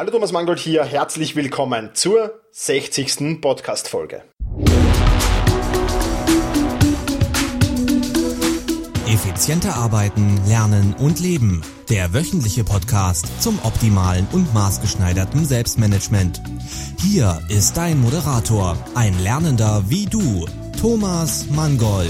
Hallo Thomas Mangold hier, herzlich willkommen zur 60. Podcast-Folge. Effizienter arbeiten, lernen und leben. Der wöchentliche Podcast zum optimalen und maßgeschneiderten Selbstmanagement. Hier ist dein Moderator, ein Lernender wie du, Thomas Mangold.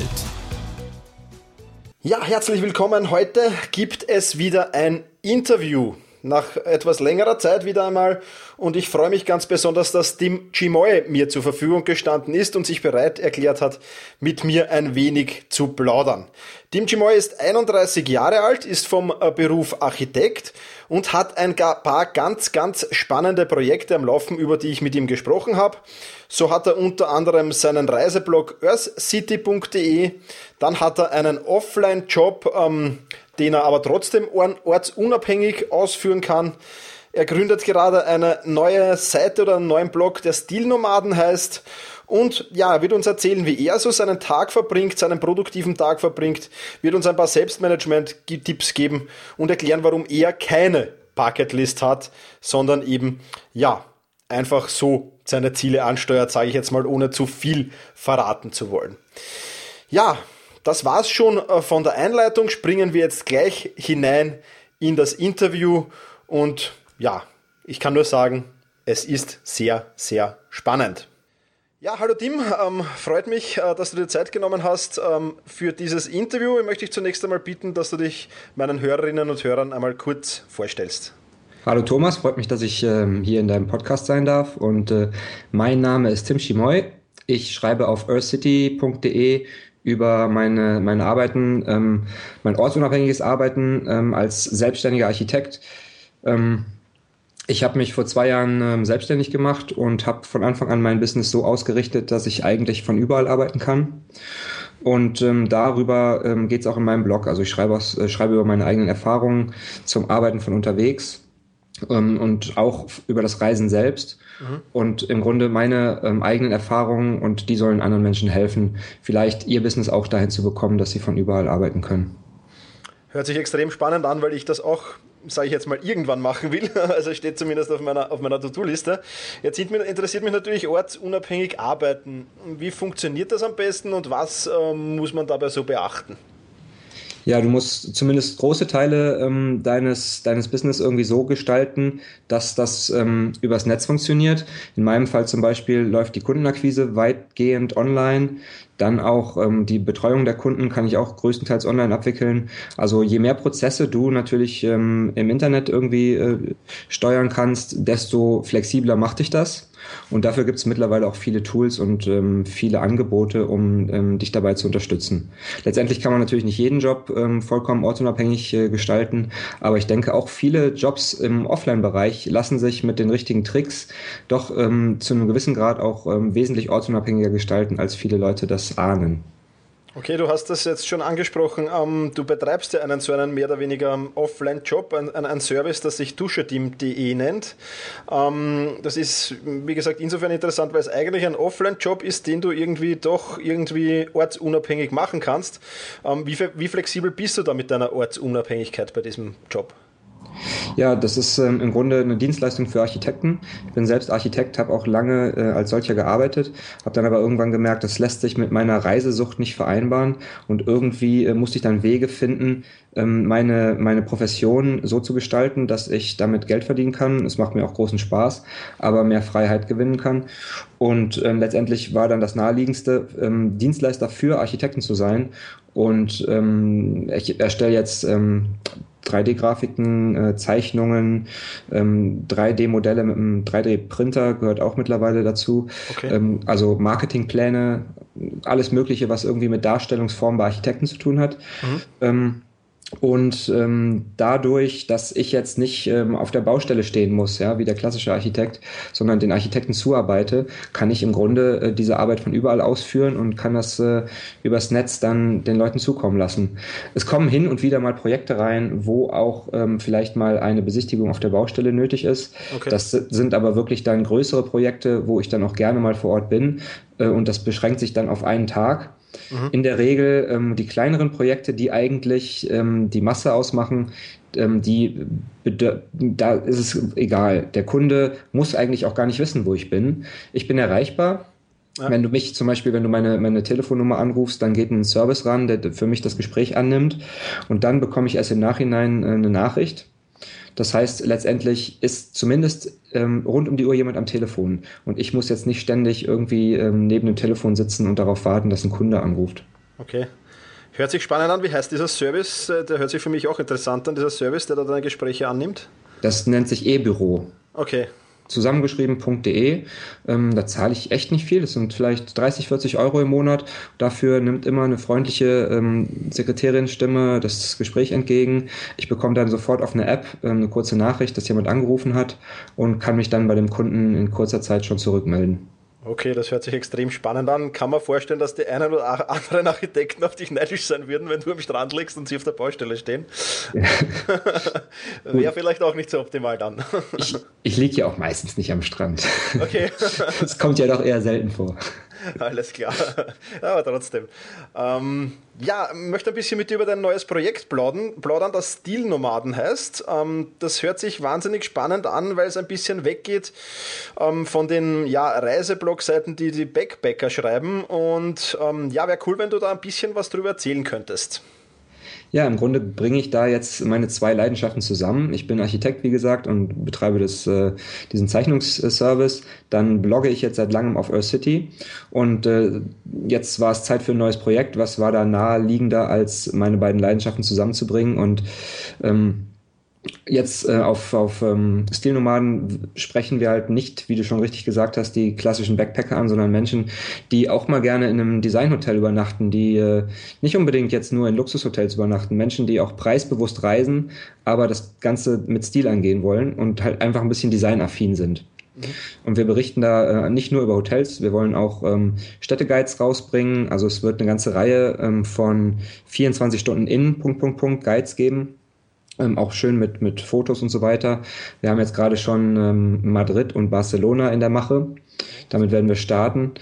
Ja, herzlich willkommen. Heute gibt es wieder ein Interview nach etwas längerer Zeit wieder einmal und ich freue mich ganz besonders, dass Tim Chimoy mir zur Verfügung gestanden ist und sich bereit erklärt hat, mit mir ein wenig zu plaudern. Tim Chimoy ist 31 Jahre alt, ist vom äh, Beruf Architekt und hat ein paar ganz, ganz spannende Projekte am Laufen, über die ich mit ihm gesprochen habe. So hat er unter anderem seinen Reiseblog earthcity.de, dann hat er einen Offline-Job, ähm, den er aber trotzdem ortsunabhängig ausführen kann. Er gründet gerade eine neue Seite oder einen neuen Blog, der Stilnomaden heißt. Und ja, er wird uns erzählen, wie er so seinen Tag verbringt, seinen produktiven Tag verbringt, wird uns ein paar Selbstmanagement-Tipps geben und erklären, warum er keine Bucketlist hat, sondern eben, ja, einfach so seine Ziele ansteuert, sage ich jetzt mal, ohne zu viel verraten zu wollen. Ja, das war's schon äh, von der Einleitung. Springen wir jetzt gleich hinein in das Interview und ja, ich kann nur sagen, es ist sehr, sehr spannend. Ja, hallo Tim, ähm, freut mich, äh, dass du dir Zeit genommen hast ähm, für dieses Interview. Ich möchte dich zunächst einmal bitten, dass du dich meinen Hörerinnen und Hörern einmal kurz vorstellst. Hallo Thomas, freut mich, dass ich ähm, hier in deinem Podcast sein darf. Und äh, mein Name ist Tim Schimoy. Ich schreibe auf earthcity.de über meine, meine Arbeiten, ähm, mein ortsunabhängiges Arbeiten ähm, als selbstständiger Architekt. Ähm, ich habe mich vor zwei Jahren ähm, selbstständig gemacht und habe von Anfang an mein Business so ausgerichtet, dass ich eigentlich von überall arbeiten kann. Und ähm, darüber ähm, geht es auch in meinem Blog. Also ich schreibe, aus, äh, schreibe über meine eigenen Erfahrungen zum Arbeiten von unterwegs ähm, und auch über das Reisen selbst. Mhm. Und im Grunde meine ähm, eigenen Erfahrungen und die sollen anderen Menschen helfen, vielleicht ihr Business auch dahin zu bekommen, dass sie von überall arbeiten können. Hört sich extrem spannend an, weil ich das auch, sage ich jetzt mal, irgendwann machen will. Also steht zumindest auf meiner, auf meiner To-Do-Liste. Jetzt interessiert mich natürlich ortsunabhängig arbeiten. Wie funktioniert das am besten und was ähm, muss man dabei so beachten? Ja, du musst zumindest große Teile ähm, deines, deines Business irgendwie so gestalten, dass das ähm, übers Netz funktioniert. In meinem Fall zum Beispiel läuft die Kundenakquise weitgehend online. Dann auch ähm, die Betreuung der Kunden kann ich auch größtenteils online abwickeln. Also je mehr Prozesse du natürlich ähm, im Internet irgendwie äh, steuern kannst, desto flexibler macht dich das. Und dafür gibt es mittlerweile auch viele Tools und ähm, viele Angebote, um ähm, dich dabei zu unterstützen. Letztendlich kann man natürlich nicht jeden Job ähm, vollkommen ortsunabhängig äh, gestalten, aber ich denke auch viele Jobs im Offline-Bereich lassen sich mit den richtigen Tricks doch ähm, zu einem gewissen Grad auch ähm, wesentlich ortsunabhängiger gestalten, als viele Leute das ahnen. Okay, du hast das jetzt schon angesprochen. Ähm, du betreibst ja einen so einen mehr oder weniger Offline-Job, ein, ein, Service, das sich duscheteam.de nennt. Ähm, das ist, wie gesagt, insofern interessant, weil es eigentlich ein Offline-Job ist, den du irgendwie doch irgendwie ortsunabhängig machen kannst. Ähm, wie, wie flexibel bist du da mit deiner Ortsunabhängigkeit bei diesem Job? Ja, das ist ähm, im Grunde eine Dienstleistung für Architekten. Ich bin selbst Architekt, habe auch lange äh, als solcher gearbeitet, habe dann aber irgendwann gemerkt, das lässt sich mit meiner Reisesucht nicht vereinbaren und irgendwie äh, musste ich dann Wege finden, ähm, meine, meine Profession so zu gestalten, dass ich damit Geld verdienen kann. Es macht mir auch großen Spaß, aber mehr Freiheit gewinnen kann. Und ähm, letztendlich war dann das naheliegendste, ähm, Dienstleister für Architekten zu sein. Und ähm, ich erstelle jetzt ähm, 3D-Grafiken, äh, Zeichnungen, ähm, 3D-Modelle mit einem 3D-Printer gehört auch mittlerweile dazu. Okay. Ähm, also Marketingpläne, alles Mögliche, was irgendwie mit Darstellungsformen bei Architekten zu tun hat. Mhm. Ähm, und ähm, dadurch, dass ich jetzt nicht ähm, auf der Baustelle stehen muss, ja, wie der klassische Architekt, sondern den Architekten zuarbeite, kann ich im Grunde äh, diese Arbeit von überall ausführen und kann das äh, übers Netz dann den Leuten zukommen lassen. Es kommen hin und wieder mal Projekte rein, wo auch ähm, vielleicht mal eine Besichtigung auf der Baustelle nötig ist. Okay. Das sind aber wirklich dann größere Projekte, wo ich dann auch gerne mal vor Ort bin. Äh, und das beschränkt sich dann auf einen Tag. Mhm. In der Regel ähm, die kleineren Projekte, die eigentlich ähm, die Masse ausmachen, ähm, die, da ist es egal. Der Kunde muss eigentlich auch gar nicht wissen, wo ich bin. Ich bin erreichbar. Ja. Wenn du mich zum Beispiel, wenn du meine, meine Telefonnummer anrufst, dann geht ein Service ran, der für mich das Gespräch annimmt und dann bekomme ich erst im Nachhinein äh, eine Nachricht. Das heißt, letztendlich ist zumindest ähm, rund um die Uhr jemand am Telefon und ich muss jetzt nicht ständig irgendwie ähm, neben dem Telefon sitzen und darauf warten, dass ein Kunde anruft. Okay. Hört sich spannend an. Wie heißt dieser Service? Äh, der hört sich für mich auch interessant an, dieser Service, der da deine Gespräche annimmt. Das nennt sich E-Büro. Okay. Zusammengeschrieben.de. Ähm, da zahle ich echt nicht viel. Das sind vielleicht 30, 40 Euro im Monat. Dafür nimmt immer eine freundliche ähm, Sekretärin-Stimme das Gespräch entgegen. Ich bekomme dann sofort auf eine App ähm, eine kurze Nachricht, dass jemand angerufen hat und kann mich dann bei dem Kunden in kurzer Zeit schon zurückmelden. Okay, das hört sich extrem spannend an. Kann man vorstellen, dass die einen oder anderen Architekten auf dich neidisch sein würden, wenn du am Strand liegst und sie auf der Baustelle stehen? Ja. Wäre vielleicht auch nicht so optimal dann. ich, ich liege ja auch meistens nicht am Strand. Okay. das kommt ja doch eher selten vor. Alles klar. Aber trotzdem. Ähm, ja, möchte ein bisschen mit dir über dein neues Projekt plaudern, plaudern das Stilnomaden heißt. Ähm, das hört sich wahnsinnig spannend an, weil es ein bisschen weggeht ähm, von den ja, Reiseblogseiten, die die Backpacker schreiben. Und ähm, ja, wäre cool, wenn du da ein bisschen was drüber erzählen könntest. Ja, im Grunde bringe ich da jetzt meine zwei Leidenschaften zusammen. Ich bin Architekt, wie gesagt, und betreibe das, äh, diesen Zeichnungsservice. Dann blogge ich jetzt seit langem auf Earth City. Und äh, jetzt war es Zeit für ein neues Projekt. Was war da naheliegender, als meine beiden Leidenschaften zusammenzubringen? Und ähm, Jetzt äh, auf, auf ähm, Stilnomaden sprechen wir halt nicht, wie du schon richtig gesagt hast, die klassischen Backpacker an, sondern Menschen, die auch mal gerne in einem Designhotel übernachten, die äh, nicht unbedingt jetzt nur in Luxushotels übernachten, Menschen, die auch preisbewusst reisen, aber das Ganze mit Stil angehen wollen und halt einfach ein bisschen designaffin sind. Mhm. Und wir berichten da äh, nicht nur über Hotels, wir wollen auch ähm, Städteguides rausbringen. Also es wird eine ganze Reihe ähm, von 24 Stunden in Punkt, Punkt, Punkt Guides geben, ähm, auch schön mit, mit Fotos und so weiter. Wir haben jetzt gerade schon ähm, Madrid und Barcelona in der Mache. Damit werden wir starten.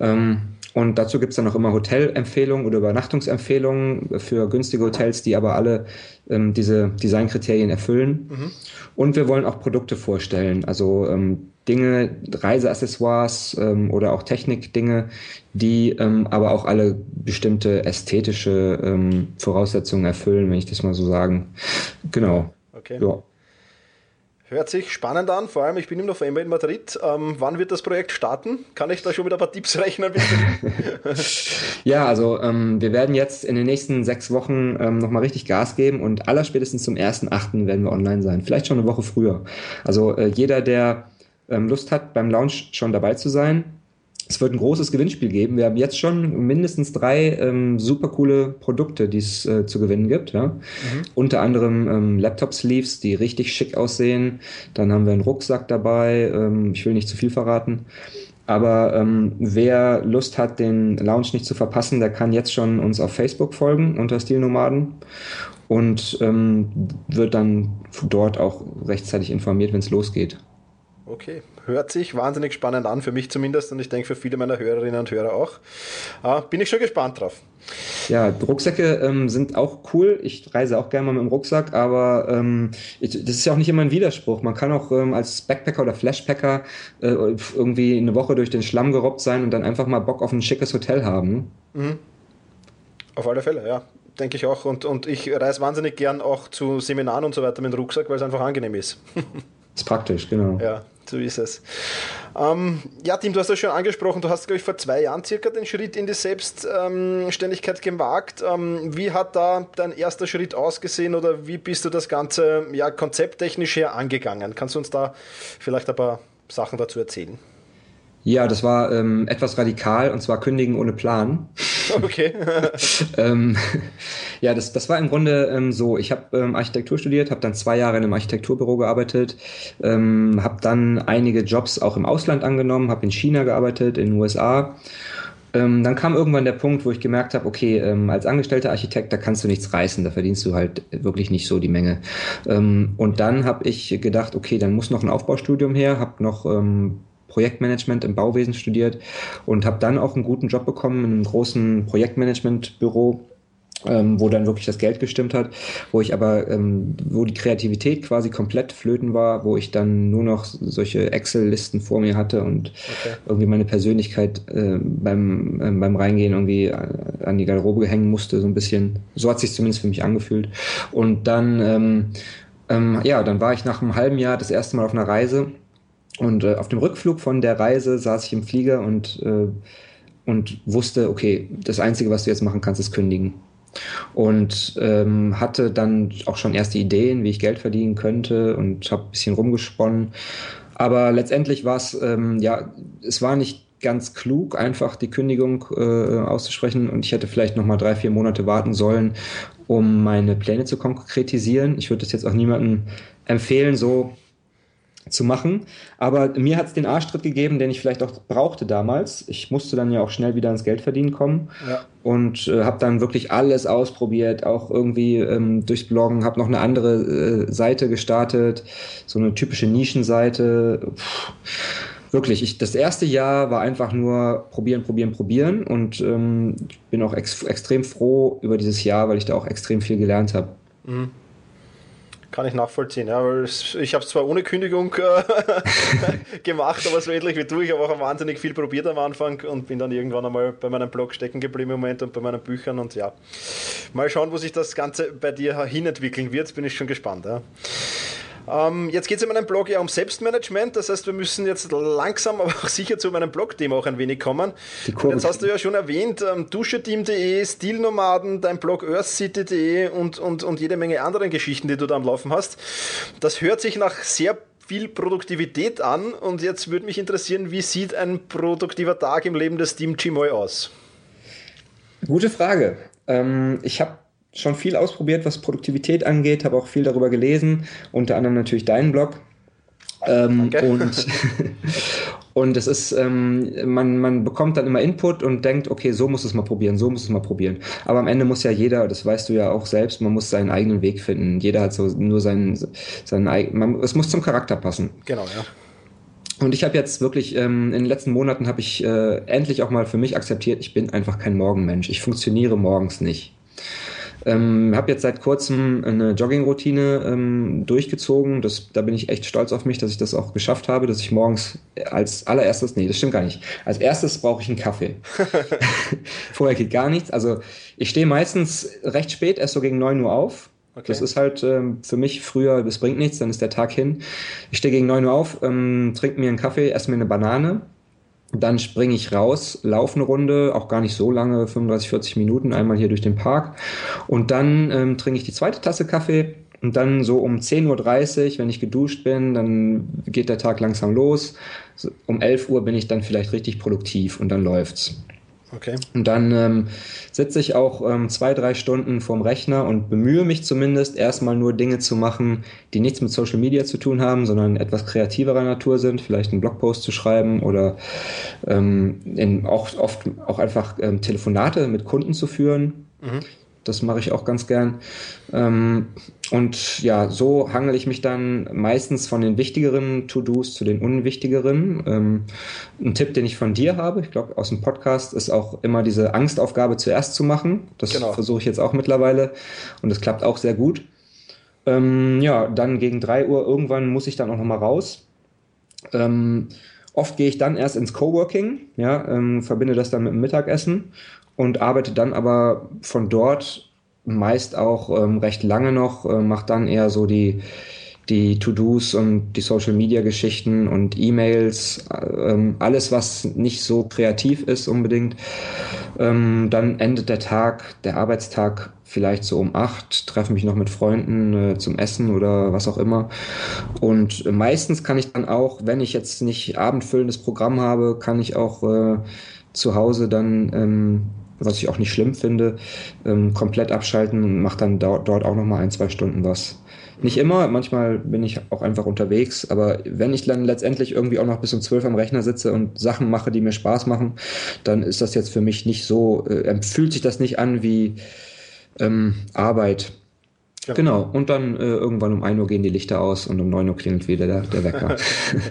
Ähm, und dazu gibt es dann auch immer Hotelempfehlungen oder Übernachtungsempfehlungen für günstige Hotels, die aber alle ähm, diese Designkriterien erfüllen. Mhm. Und wir wollen auch Produkte vorstellen, also ähm, Dinge, Reiseaccessoires ähm, oder auch Technikdinge, die ähm, aber auch alle bestimmte ästhetische ähm, Voraussetzungen erfüllen, wenn ich das mal so sagen. Genau. Okay. Ja. Hört sich spannend an, vor allem ich bin im November in Madrid. Ähm, wann wird das Projekt starten? Kann ich da schon mit ein paar Tipps rechnen? ja, also ähm, wir werden jetzt in den nächsten sechs Wochen ähm, nochmal richtig Gas geben und allerspätestens zum 1.8. werden wir online sein. Vielleicht schon eine Woche früher. Also äh, jeder, der Lust hat, beim Launch schon dabei zu sein, es wird ein großes Gewinnspiel geben. Wir haben jetzt schon mindestens drei ähm, super coole Produkte, die es äh, zu gewinnen gibt. Ja? Mhm. Unter anderem ähm, Laptop-Sleeves, die richtig schick aussehen. Dann haben wir einen Rucksack dabei. Ähm, ich will nicht zu viel verraten. Aber ähm, wer Lust hat, den Launch nicht zu verpassen, der kann jetzt schon uns auf Facebook folgen unter Stilnomaden und ähm, wird dann dort auch rechtzeitig informiert, wenn es losgeht. Okay, hört sich wahnsinnig spannend an, für mich zumindest und ich denke für viele meiner Hörerinnen und Hörer auch. Äh, bin ich schon gespannt drauf. Ja, Rucksäcke ähm, sind auch cool. Ich reise auch gerne mal mit dem Rucksack, aber ähm, ich, das ist ja auch nicht immer ein Widerspruch. Man kann auch ähm, als Backpacker oder Flashpacker äh, irgendwie eine Woche durch den Schlamm gerobbt sein und dann einfach mal Bock auf ein schickes Hotel haben. Mhm. Auf alle Fälle, ja denke ich auch. Und, und ich reise wahnsinnig gern auch zu Seminaren und so weiter mit dem Rucksack, weil es einfach angenehm ist. ist praktisch, genau. Ja, so ist es. Ähm, ja, Tim, du hast das schon angesprochen. Du hast, glaube ich, vor zwei Jahren circa den Schritt in die Selbstständigkeit gewagt. Ähm, wie hat da dein erster Schritt ausgesehen oder wie bist du das Ganze ja, konzepttechnisch her angegangen? Kannst du uns da vielleicht ein paar Sachen dazu erzählen? Ja, das war ähm, etwas radikal und zwar kündigen ohne Plan. Okay. ähm, ja, das, das war im Grunde ähm, so. Ich habe ähm, Architektur studiert, habe dann zwei Jahre in einem Architekturbüro gearbeitet, ähm, habe dann einige Jobs auch im Ausland angenommen, habe in China gearbeitet, in den USA. Ähm, dann kam irgendwann der Punkt, wo ich gemerkt habe, okay, ähm, als angestellter Architekt, da kannst du nichts reißen, da verdienst du halt wirklich nicht so die Menge. Ähm, und dann habe ich gedacht, okay, dann muss noch ein Aufbaustudium her, habe noch Projektmanagement im Bauwesen studiert und habe dann auch einen guten Job bekommen in einem großen Projektmanagementbüro ähm, wo dann wirklich das Geld gestimmt hat, wo ich aber, ähm, wo die Kreativität quasi komplett flöten war, wo ich dann nur noch solche Excel-Listen vor mir hatte und okay. irgendwie meine Persönlichkeit äh, beim, äh, beim Reingehen irgendwie äh, an die Garderobe hängen musste, so ein bisschen. So hat sich zumindest für mich angefühlt. Und dann, ähm, ähm, ja, dann war ich nach einem halben Jahr das erste Mal auf einer Reise und äh, auf dem Rückflug von der Reise saß ich im Flieger und äh, und wusste, okay, das Einzige, was du jetzt machen kannst, ist kündigen und ähm, hatte dann auch schon erste Ideen, wie ich Geld verdienen könnte und habe ein bisschen rumgesponnen. Aber letztendlich war es, ähm, ja, es war nicht ganz klug, einfach die Kündigung äh, auszusprechen und ich hätte vielleicht noch mal drei, vier Monate warten sollen, um meine Pläne zu konkretisieren. Ich würde das jetzt auch niemandem empfehlen, so zu machen. Aber mir hat es den Arschtritt gegeben, den ich vielleicht auch brauchte damals. Ich musste dann ja auch schnell wieder ins Geldverdienen kommen ja. und äh, habe dann wirklich alles ausprobiert, auch irgendwie ähm, durchs Bloggen, habe noch eine andere äh, Seite gestartet, so eine typische Nischenseite. Puh. Wirklich, ich, das erste Jahr war einfach nur probieren, probieren, probieren und ähm, bin auch ex extrem froh über dieses Jahr, weil ich da auch extrem viel gelernt habe. Mhm. Kann ich nachvollziehen. Ja, weil ich habe es zwar ohne Kündigung äh, gemacht, aber so ähnlich wie du. Ich habe auch wahnsinnig viel probiert am Anfang und bin dann irgendwann einmal bei meinem Blog stecken geblieben im Moment und bei meinen Büchern. Und ja, mal schauen, wo sich das Ganze bei dir hinentwickeln wird. Bin ich schon gespannt. Ja. Ähm, jetzt geht es in meinem Blog ja um Selbstmanagement, das heißt, wir müssen jetzt langsam, aber auch sicher zu meinem Blog-Thema auch ein wenig kommen. Jetzt hast du ja schon erwähnt, ähm, duscheteam.de, Stilnomaden, dein Blog earthcity.de und, und, und jede Menge anderen Geschichten, die du da am Laufen hast. Das hört sich nach sehr viel Produktivität an und jetzt würde mich interessieren, wie sieht ein produktiver Tag im Leben des Team Chimoy aus? Gute Frage. Ähm, ich habe schon viel ausprobiert, was Produktivität angeht, habe auch viel darüber gelesen, unter anderem natürlich deinen Blog. Ähm, und, und es ist, ähm, man, man bekommt dann immer Input und denkt, okay, so muss es mal probieren, so muss es mal probieren. Aber am Ende muss ja jeder, das weißt du ja auch selbst, man muss seinen eigenen Weg finden. Jeder hat so nur seinen, seinen eigenen, es muss zum Charakter passen. Genau, ja. Und ich habe jetzt wirklich, ähm, in den letzten Monaten habe ich äh, endlich auch mal für mich akzeptiert, ich bin einfach kein Morgenmensch. Ich funktioniere morgens nicht. Ähm, habe jetzt seit kurzem eine Jogging-Routine ähm, durchgezogen. Das, da bin ich echt stolz auf mich, dass ich das auch geschafft habe, dass ich morgens als allererstes, nee, das stimmt gar nicht. Als erstes brauche ich einen Kaffee. Vorher geht gar nichts. Also ich stehe meistens recht spät, erst so gegen neun Uhr auf. Okay. Das ist halt ähm, für mich früher, das bringt nichts, dann ist der Tag hin. Ich stehe gegen neun Uhr auf, ähm, trinke mir einen Kaffee, esse mir eine Banane dann springe ich raus, laufe eine Runde, auch gar nicht so lange, 35, 40 Minuten, einmal hier durch den Park. Und dann ähm, trinke ich die zweite Tasse Kaffee. Und dann so um 10.30 Uhr, wenn ich geduscht bin, dann geht der Tag langsam los. Um 11 Uhr bin ich dann vielleicht richtig produktiv und dann läuft's. Okay. Und dann ähm, sitze ich auch ähm, zwei, drei Stunden vorm Rechner und bemühe mich zumindest erstmal nur Dinge zu machen, die nichts mit Social Media zu tun haben, sondern etwas kreativerer Natur sind, vielleicht einen Blogpost zu schreiben oder ähm, in, auch oft auch einfach ähm, Telefonate mit Kunden zu führen. Mhm. Das mache ich auch ganz gern. Ähm, und ja, so hangel ich mich dann meistens von den wichtigeren To-Dos zu den unwichtigeren. Ähm, ein Tipp, den ich von dir habe, ich glaube aus dem Podcast, ist auch immer diese Angstaufgabe zuerst zu machen. Das genau. versuche ich jetzt auch mittlerweile und das klappt auch sehr gut. Ähm, ja, dann gegen drei Uhr irgendwann muss ich dann auch nochmal raus. Ähm, oft gehe ich dann erst ins Coworking, ja, ähm, verbinde das dann mit dem Mittagessen und arbeite dann aber von dort meist auch ähm, recht lange noch, äh, mache dann eher so die, die To-Dos und die Social-Media-Geschichten und E-Mails, ähm, alles, was nicht so kreativ ist unbedingt. Ähm, dann endet der Tag, der Arbeitstag vielleicht so um acht, treffe mich noch mit Freunden äh, zum Essen oder was auch immer. Und meistens kann ich dann auch, wenn ich jetzt nicht abendfüllendes Programm habe, kann ich auch äh, zu Hause dann ähm, was ich auch nicht schlimm finde, ähm, komplett abschalten und mache dann dort, auch nochmal ein, zwei Stunden was. Nicht immer, manchmal bin ich auch einfach unterwegs, aber wenn ich dann letztendlich irgendwie auch noch bis um zwölf am Rechner sitze und Sachen mache, die mir Spaß machen, dann ist das jetzt für mich nicht so, äh, fühlt sich das nicht an wie ähm, Arbeit. Ja. Genau, und dann äh, irgendwann um 1 Uhr gehen die Lichter aus und um 9 Uhr klingelt wieder der, der Wecker.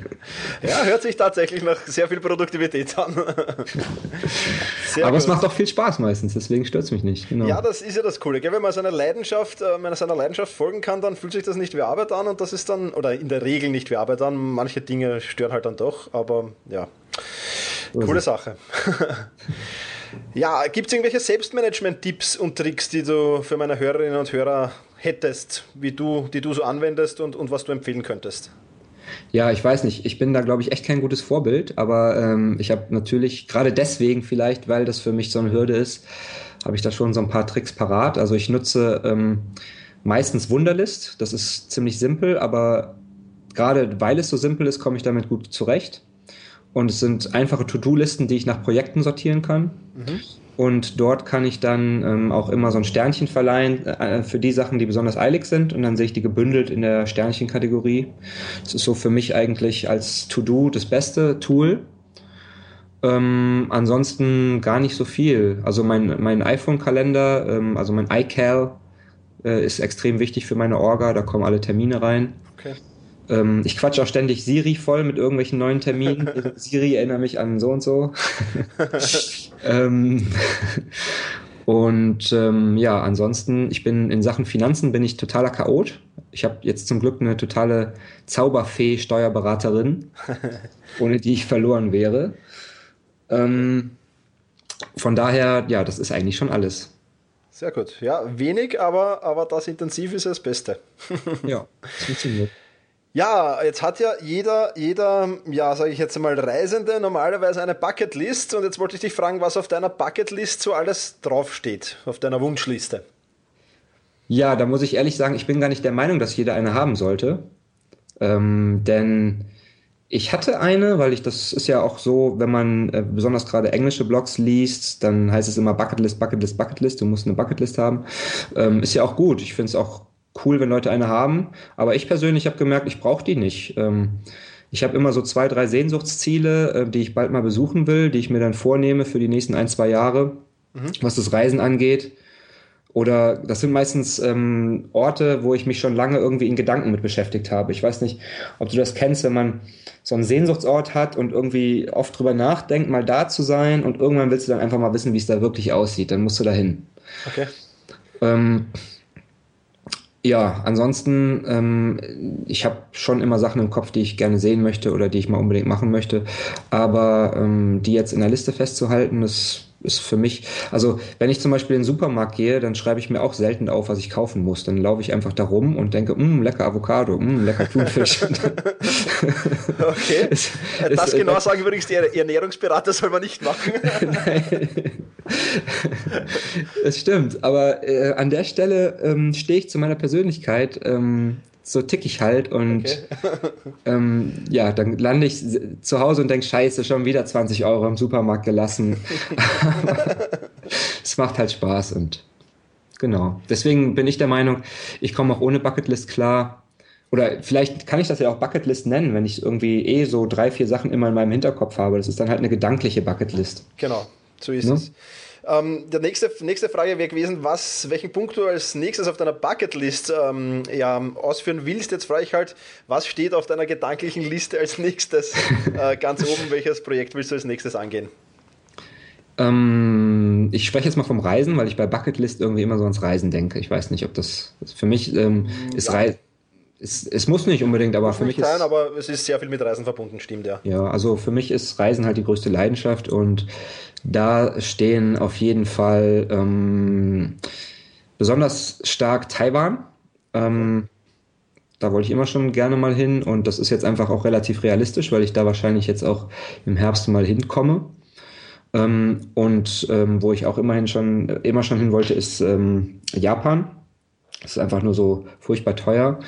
ja, hört sich tatsächlich nach sehr viel Produktivität an. Aber gut. es macht auch viel Spaß meistens, deswegen stört es mich nicht. Genau. Ja, das ist ja das Coole. Gell? Wenn man seiner Leidenschaft, äh, wenn man seiner Leidenschaft folgen kann, dann fühlt sich das nicht wie Arbeit an und das ist dann, oder in der Regel nicht wie Arbeit an. Manche Dinge stören halt dann doch, aber ja. Coole Sache. ja, gibt es irgendwelche Selbstmanagement-Tipps und Tricks, die du für meine Hörerinnen und Hörer hättest, wie du, die du so anwendest und, und was du empfehlen könntest? Ja, ich weiß nicht. Ich bin da, glaube ich, echt kein gutes Vorbild, aber ähm, ich habe natürlich, gerade deswegen vielleicht, weil das für mich so eine Hürde ist, habe ich da schon so ein paar Tricks parat. Also ich nutze ähm, meistens Wunderlist. Das ist ziemlich simpel, aber gerade weil es so simpel ist, komme ich damit gut zurecht. Und es sind einfache To-Do-Listen, die ich nach Projekten sortieren kann. Mhm. Und dort kann ich dann ähm, auch immer so ein Sternchen verleihen äh, für die Sachen, die besonders eilig sind. Und dann sehe ich die gebündelt in der Sternchen-Kategorie. Das ist so für mich eigentlich als To-Do das beste Tool. Ähm, ansonsten gar nicht so viel. Also mein, mein iPhone-Kalender, ähm, also mein iCal äh, ist extrem wichtig für meine Orga. Da kommen alle Termine rein. Okay. Ähm, ich quatsche auch ständig Siri voll mit irgendwelchen neuen Terminen. Siri erinnert mich an so und so. ähm, und ähm, ja, ansonsten, ich bin in Sachen Finanzen bin ich totaler Chaot. Ich habe jetzt zum Glück eine totale Zauberfee Steuerberaterin, ohne die ich verloren wäre. Ähm, von daher, ja, das ist eigentlich schon alles. Sehr gut. Ja, wenig, aber, aber das intensiv ist das Beste. ja, das funktioniert. Ja, jetzt hat ja jeder, jeder, ja, sage ich jetzt mal, Reisende normalerweise eine Bucketlist und jetzt wollte ich dich fragen, was auf deiner Bucketlist so alles draufsteht, auf deiner Wunschliste. Ja, da muss ich ehrlich sagen, ich bin gar nicht der Meinung, dass jeder eine haben sollte. Ähm, denn ich hatte eine, weil ich, das ist ja auch so, wenn man äh, besonders gerade englische Blogs liest, dann heißt es immer Bucketlist, Bucketlist, Bucketlist, du musst eine Bucketlist haben. Ähm, ist ja auch gut. Ich finde es auch cool, wenn Leute eine haben. Aber ich persönlich habe gemerkt, ich brauche die nicht. Ähm, ich habe immer so zwei, drei Sehnsuchtsziele, äh, die ich bald mal besuchen will, die ich mir dann vornehme für die nächsten ein, zwei Jahre, mhm. was das Reisen angeht. Oder das sind meistens ähm, Orte, wo ich mich schon lange irgendwie in Gedanken mit beschäftigt habe. Ich weiß nicht, ob du das kennst, wenn man so einen Sehnsuchtsort hat und irgendwie oft drüber nachdenkt, mal da zu sein und irgendwann willst du dann einfach mal wissen, wie es da wirklich aussieht. Dann musst du da hin. Okay. Ähm, ja, ansonsten, ähm, ich habe schon immer Sachen im Kopf, die ich gerne sehen möchte oder die ich mal unbedingt machen möchte. Aber ähm, die jetzt in der Liste festzuhalten, das ist für mich, also wenn ich zum Beispiel in den Supermarkt gehe, dann schreibe ich mir auch selten auf, was ich kaufen muss. Dann laufe ich einfach da rum und denke, mh, lecker Avocado, mh, lecker Thunfisch. okay. es, das es, genau sagen übrigens die Ernährungsberater soll man nicht machen. Es stimmt, aber äh, an der Stelle ähm, stehe ich zu meiner Persönlichkeit. Ähm, so tick ich halt und okay. ähm, ja, dann lande ich zu Hause und denke, scheiße, schon wieder 20 Euro im Supermarkt gelassen. es macht halt Spaß und genau. Deswegen bin ich der Meinung, ich komme auch ohne Bucketlist klar. Oder vielleicht kann ich das ja auch Bucketlist nennen, wenn ich irgendwie eh so drei, vier Sachen immer in meinem Hinterkopf habe. Das ist dann halt eine gedankliche Bucketlist. Genau, so ist ne? es. Ähm, die nächste, nächste Frage wäre gewesen, was, welchen Punkt du als nächstes auf deiner Bucketlist ähm, ja, ausführen willst. Jetzt frage ich halt, was steht auf deiner gedanklichen Liste als nächstes äh, ganz oben? Welches Projekt willst du als nächstes angehen? Ähm, ich spreche jetzt mal vom Reisen, weil ich bei Bucketlist irgendwie immer so ans Reisen denke. Ich weiß nicht, ob das, das für mich ähm, ist ja. Reisen es, es, muss nicht unbedingt, aber muss für mich sein, ist. aber es ist sehr viel mit Reisen verbunden, stimmt ja. Ja, also für mich ist Reisen halt die größte Leidenschaft und da stehen auf jeden Fall ähm, besonders stark Taiwan. Ähm, da wollte ich immer schon gerne mal hin und das ist jetzt einfach auch relativ realistisch, weil ich da wahrscheinlich jetzt auch im Herbst mal hinkomme. Ähm, und ähm, wo ich auch immerhin schon, immer schon hin wollte, ist ähm, Japan. Das ist einfach nur so furchtbar teuer.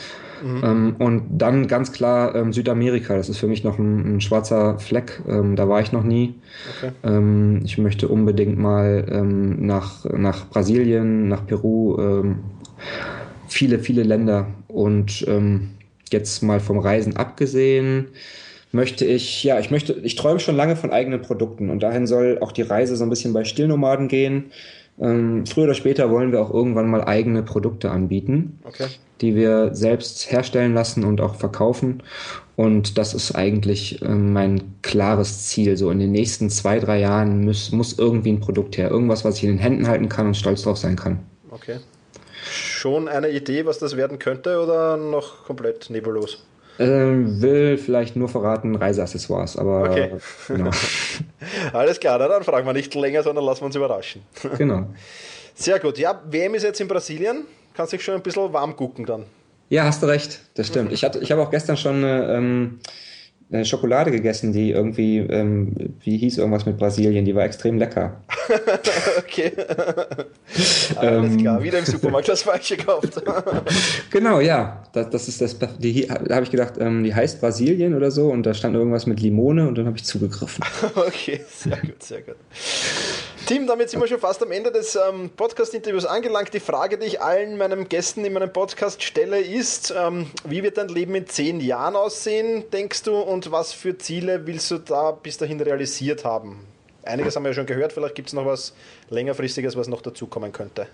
Mhm. Ähm, und dann ganz klar ähm, Südamerika. Das ist für mich noch ein, ein schwarzer Fleck. Ähm, da war ich noch nie. Okay. Ähm, ich möchte unbedingt mal ähm, nach, nach Brasilien, nach Peru. Ähm, viele, viele Länder. Und jetzt mal vom Reisen abgesehen möchte ich, ja, ich möchte, ich träume schon lange von eigenen Produkten und dahin soll auch die Reise so ein bisschen bei Stillnomaden gehen. Ähm, früher oder später wollen wir auch irgendwann mal eigene Produkte anbieten, okay. die wir selbst herstellen lassen und auch verkaufen. Und das ist eigentlich äh, mein klares Ziel. So in den nächsten zwei, drei Jahren muss, muss irgendwie ein Produkt her. Irgendwas, was ich in den Händen halten kann und stolz drauf sein kann. Okay. Schon eine Idee, was das werden könnte oder noch komplett nebulos? Ähm, will vielleicht nur verraten Reiseaccessoires, aber okay. genau. Alles klar, dann fragen wir nicht länger, sondern lassen wir uns überraschen. Genau. Sehr gut. Ja, WM ist jetzt in Brasilien. Kannst dich schon ein bisschen warm gucken dann. Ja, hast du recht. Das stimmt. Ich, hatte, ich habe auch gestern schon eine, ähm, eine Schokolade gegessen, die irgendwie, ähm, wie hieß irgendwas mit Brasilien, die war extrem lecker. okay. Alles ähm, klar, wieder im Supermarkt das Falsche gekauft. genau, ja. Das, das ist das, die, da habe ich gedacht, ähm, die heißt Brasilien oder so und da stand irgendwas mit Limone und dann habe ich zugegriffen. okay, sehr gut, sehr gut. Tim, damit sind wir schon fast am Ende des ähm, Podcast-Interviews angelangt. Die Frage, die ich allen meinen Gästen in meinem Podcast stelle, ist, ähm, wie wird dein Leben in zehn Jahren aussehen, denkst du, und was für Ziele willst du da bis dahin realisiert haben? Einiges haben wir ja schon gehört, vielleicht gibt es noch was längerfristiges, was noch dazukommen könnte.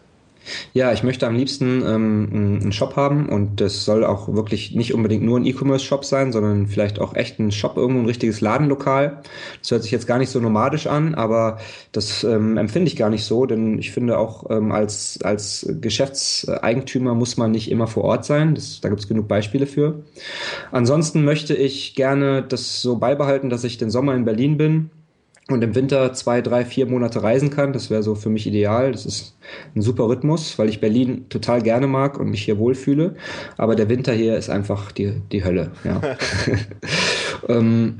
Ja, ich möchte am liebsten ähm, einen Shop haben und das soll auch wirklich nicht unbedingt nur ein E-Commerce-Shop sein, sondern vielleicht auch echt ein Shop, irgendwo ein richtiges Ladenlokal. Das hört sich jetzt gar nicht so nomadisch an, aber das ähm, empfinde ich gar nicht so, denn ich finde auch ähm, als, als Geschäftseigentümer muss man nicht immer vor Ort sein. Das, da gibt es genug Beispiele für. Ansonsten möchte ich gerne das so beibehalten, dass ich den Sommer in Berlin bin und im Winter zwei, drei, vier Monate reisen kann. Das wäre so für mich ideal. Das ist ein super Rhythmus, weil ich Berlin total gerne mag und mich hier wohlfühle. Aber der Winter hier ist einfach die, die Hölle. Ja. ähm,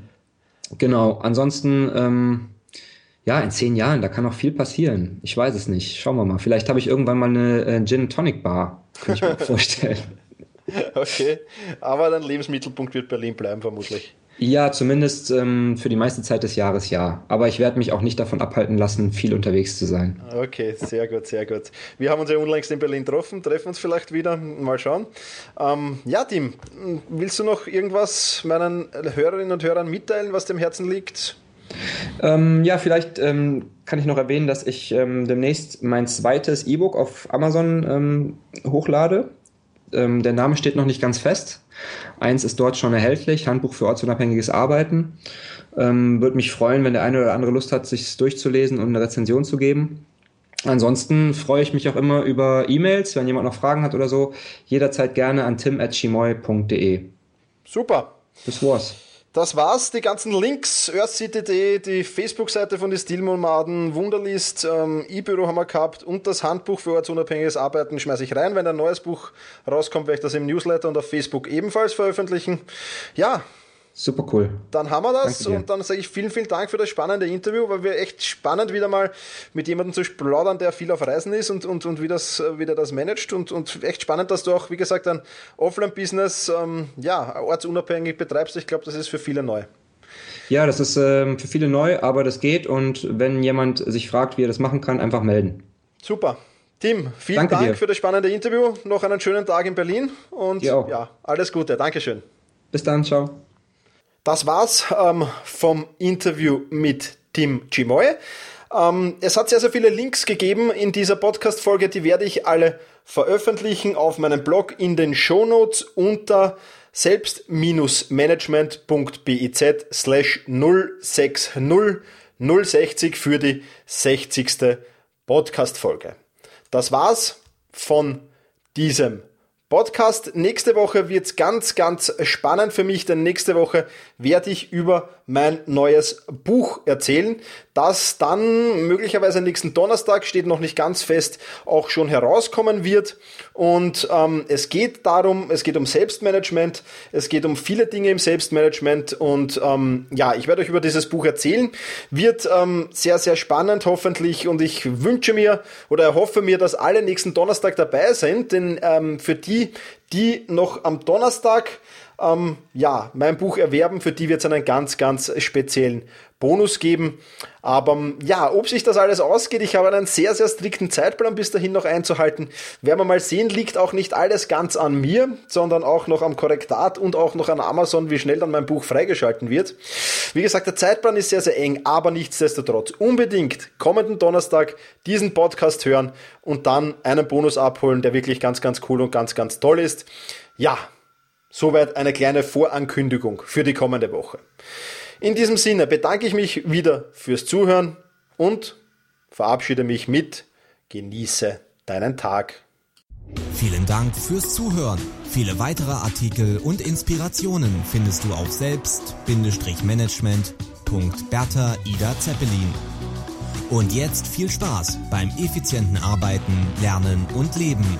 genau. Ansonsten, ähm, ja, in zehn Jahren, da kann noch viel passieren. Ich weiß es nicht. Schauen wir mal. Vielleicht habe ich irgendwann mal eine äh, Gin Tonic Bar. Kann ich mir vorstellen. Okay. Aber dein Lebensmittelpunkt wird Berlin bleiben, vermutlich. Ja, zumindest ähm, für die meiste Zeit des Jahres ja. Aber ich werde mich auch nicht davon abhalten lassen, viel unterwegs zu sein. Okay, sehr gut, sehr gut. Wir haben uns ja unlängst in Berlin getroffen, treffen uns vielleicht wieder, mal schauen. Ähm, ja, Tim, willst du noch irgendwas meinen Hörerinnen und Hörern mitteilen, was dem Herzen liegt? Ähm, ja, vielleicht ähm, kann ich noch erwähnen, dass ich ähm, demnächst mein zweites E-Book auf Amazon ähm, hochlade. Ähm, der Name steht noch nicht ganz fest. Eins ist dort schon erhältlich, Handbuch für ortsunabhängiges Arbeiten. Ähm, Würde mich freuen, wenn der eine oder andere Lust hat, sich durchzulesen und eine Rezension zu geben. Ansonsten freue ich mich auch immer über E-Mails, wenn jemand noch Fragen hat oder so. Jederzeit gerne an tim.chimoy.de. Super. Das war's. Das war's. Die ganzen Links, earthcity.de, die Facebook-Seite von den Stilmonaden, Wunderlist, ähm, E-Büro haben wir gehabt und das Handbuch für ortsunabhängiges Arbeiten schmeiße ich rein. Wenn ein neues Buch rauskommt, werde ich das im Newsletter und auf Facebook ebenfalls veröffentlichen. Ja, Super cool. Dann haben wir das und dann sage ich vielen, vielen Dank für das spannende Interview, weil wir echt spannend wieder mal mit jemandem zu plaudern, der viel auf Reisen ist und, und, und wie, das, wie der das managt und, und echt spannend, dass du auch, wie gesagt, ein Offline-Business ähm, ja, ortsunabhängig betreibst. Ich glaube, das ist für viele neu. Ja, das ist ähm, für viele neu, aber das geht und wenn jemand sich fragt, wie er das machen kann, einfach melden. Super. Tim, vielen Danke Dank dir. für das spannende Interview. Noch einen schönen Tag in Berlin und ja, alles Gute. Dankeschön. Bis dann, ciao. Das war's ähm, vom Interview mit Tim Chimoy. Ähm, es hat sehr, sehr viele Links gegeben in dieser Podcast-Folge, die werde ich alle veröffentlichen auf meinem Blog in den Shownotes unter selbst-management.biz slash 060 060 für die 60. Podcast-Folge. Das war's von diesem Podcast. Nächste Woche wird's ganz, ganz spannend für mich, denn nächste Woche werde ich über mein neues Buch erzählen, das dann möglicherweise nächsten Donnerstag, steht noch nicht ganz fest, auch schon herauskommen wird. Und ähm, es geht darum, es geht um Selbstmanagement, es geht um viele Dinge im Selbstmanagement und ähm, ja, ich werde euch über dieses Buch erzählen. Wird ähm, sehr, sehr spannend hoffentlich und ich wünsche mir oder erhoffe mir, dass alle nächsten Donnerstag dabei sind, denn ähm, für die, die noch am Donnerstag ähm, ja, mein Buch erwerben. Für die wird es einen ganz, ganz speziellen Bonus geben. Aber ähm, ja, ob sich das alles ausgeht, ich habe einen sehr, sehr strikten Zeitplan bis dahin noch einzuhalten. Werden wir mal sehen, liegt auch nicht alles ganz an mir, sondern auch noch am Korrektat und auch noch an Amazon, wie schnell dann mein Buch freigeschalten wird. Wie gesagt, der Zeitplan ist sehr, sehr eng, aber nichtsdestotrotz unbedingt kommenden Donnerstag diesen Podcast hören und dann einen Bonus abholen, der wirklich ganz, ganz cool und ganz, ganz toll ist. Ja, Soweit eine kleine Vorankündigung für die kommende Woche. In diesem Sinne bedanke ich mich wieder fürs Zuhören und verabschiede mich mit Genieße deinen Tag. Vielen Dank fürs Zuhören. Viele weitere Artikel und Inspirationen findest du auf selbst-management.bertha Ida Zeppelin. Und jetzt viel Spaß beim effizienten Arbeiten, Lernen und Leben.